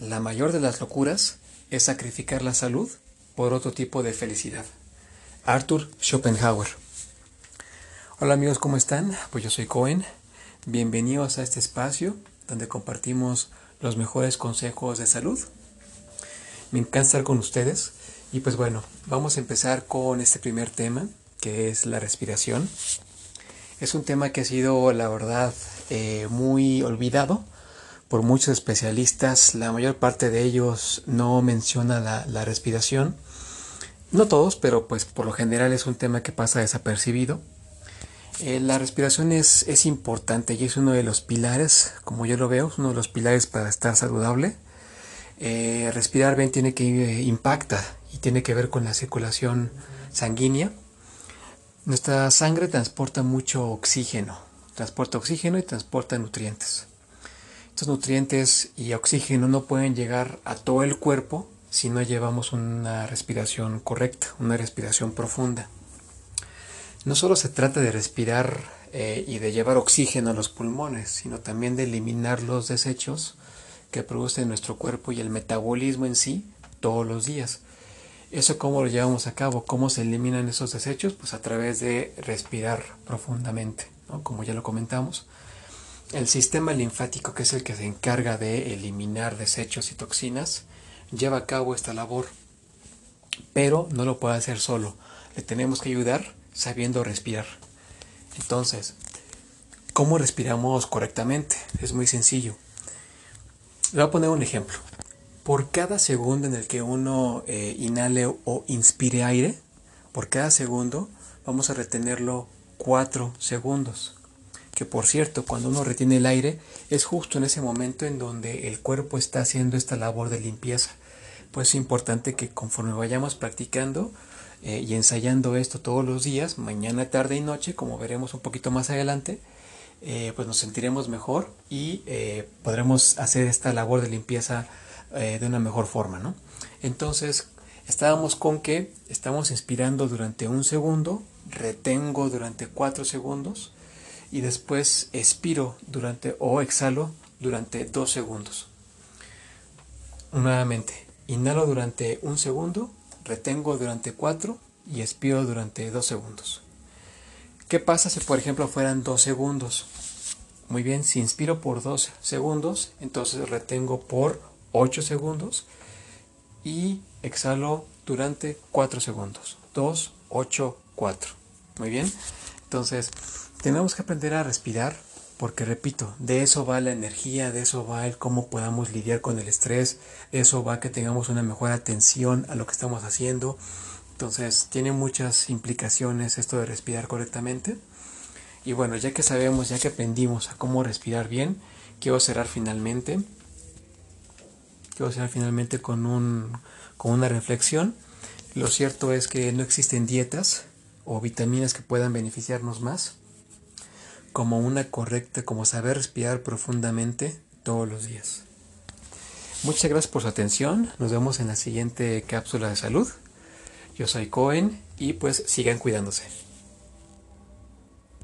la mayor de las locuras es sacrificar la salud por otro tipo de felicidad. Arthur Schopenhauer. Hola amigos, ¿cómo están? Pues yo soy Cohen. Bienvenidos a este espacio donde compartimos los mejores consejos de salud. Me encanta estar con ustedes y pues bueno, vamos a empezar con este primer tema que es la respiración. Es un tema que ha sido, la verdad, eh, muy olvidado por muchos especialistas. La mayor parte de ellos no menciona la, respiración. No todos, pero pues por lo general es un tema que pasa desapercibido. Eh, la respiración es, importante y es uno de los pilares, como yo lo veo, es uno de los pilares para estar saludable. Eh, respirar bien tiene que impacta y tiene que ver con la circulación sanguínea nuestra sangre transporta mucho oxígeno, transporta oxígeno y transporta nutrientes. Estos nutrientes y oxígeno no pueden llegar a todo el cuerpo si no llevamos una respiración correcta, una respiración profunda. No solo se trata de respirar eh, y de llevar oxígeno a los pulmones, sino también de eliminar los desechos que produce nuestro cuerpo y el metabolismo en sí todos los días. ¿Eso cómo lo llevamos a cabo? ¿Cómo se eliminan esos desechos? Pues a través de respirar profundamente, como ya lo comentamos. El sistema linfático, que es el que se encarga de eliminar desechos y toxinas, lleva a cabo esta labor, pero no lo puede hacer solo. Le tenemos que ayudar sabiendo respirar. Entonces, ¿cómo respiramos correctamente? Es muy sencillo. Le voy a poner un ejemplo. Por cada segundo en el que uno eh, inhale o inspire aire, por cada segundo vamos a retenerlo 4 segundos. Que por cierto, cuando uno retiene el aire es justo en ese momento en donde el cuerpo está haciendo esta labor de limpieza. Pues es importante que conforme vayamos practicando eh, y ensayando esto todos los días, mañana, tarde y noche, como veremos un poquito más adelante, eh, pues nos sentiremos mejor y podremos hacer esta labor de limpieza eh, de una mejor forma, ¿no? Entonces, estábamos con que estamos inspirando durante un segundo, retengo durante cuatro segundos y después expiro durante o exhalo durante dos segundos. Nuevamente, inhalo durante un segundo, retengo durante cuatro y expiro durante dos segundos. ¿Qué pasa si por ejemplo fueran dos segundos? Muy bien, si inspiro por dos segundos, entonces retengo por 8 segundos y exhalo durante 4 segundos. 2, 8, 4. Muy bien. Entonces, tenemos que aprender a respirar porque, repito, de eso va la energía, de eso va el cómo podamos lidiar con el estrés, eso va que tengamos una mejor atención a lo que estamos haciendo. Entonces, tiene muchas implicaciones esto de respirar correctamente. Y bueno, ya que sabemos, ya que aprendimos a cómo respirar bien, quiero cerrar finalmente quiero cerrar finalmente con, un, con una reflexión. Lo cierto es que no existen dietas o vitaminas que puedan beneficiarnos más como una correcta, como saber respirar profundamente todos los días. Muchas gracias por su atención. Nos vemos en la siguiente cápsula de salud. Yo soy Cohen y pues sigan cuidándose.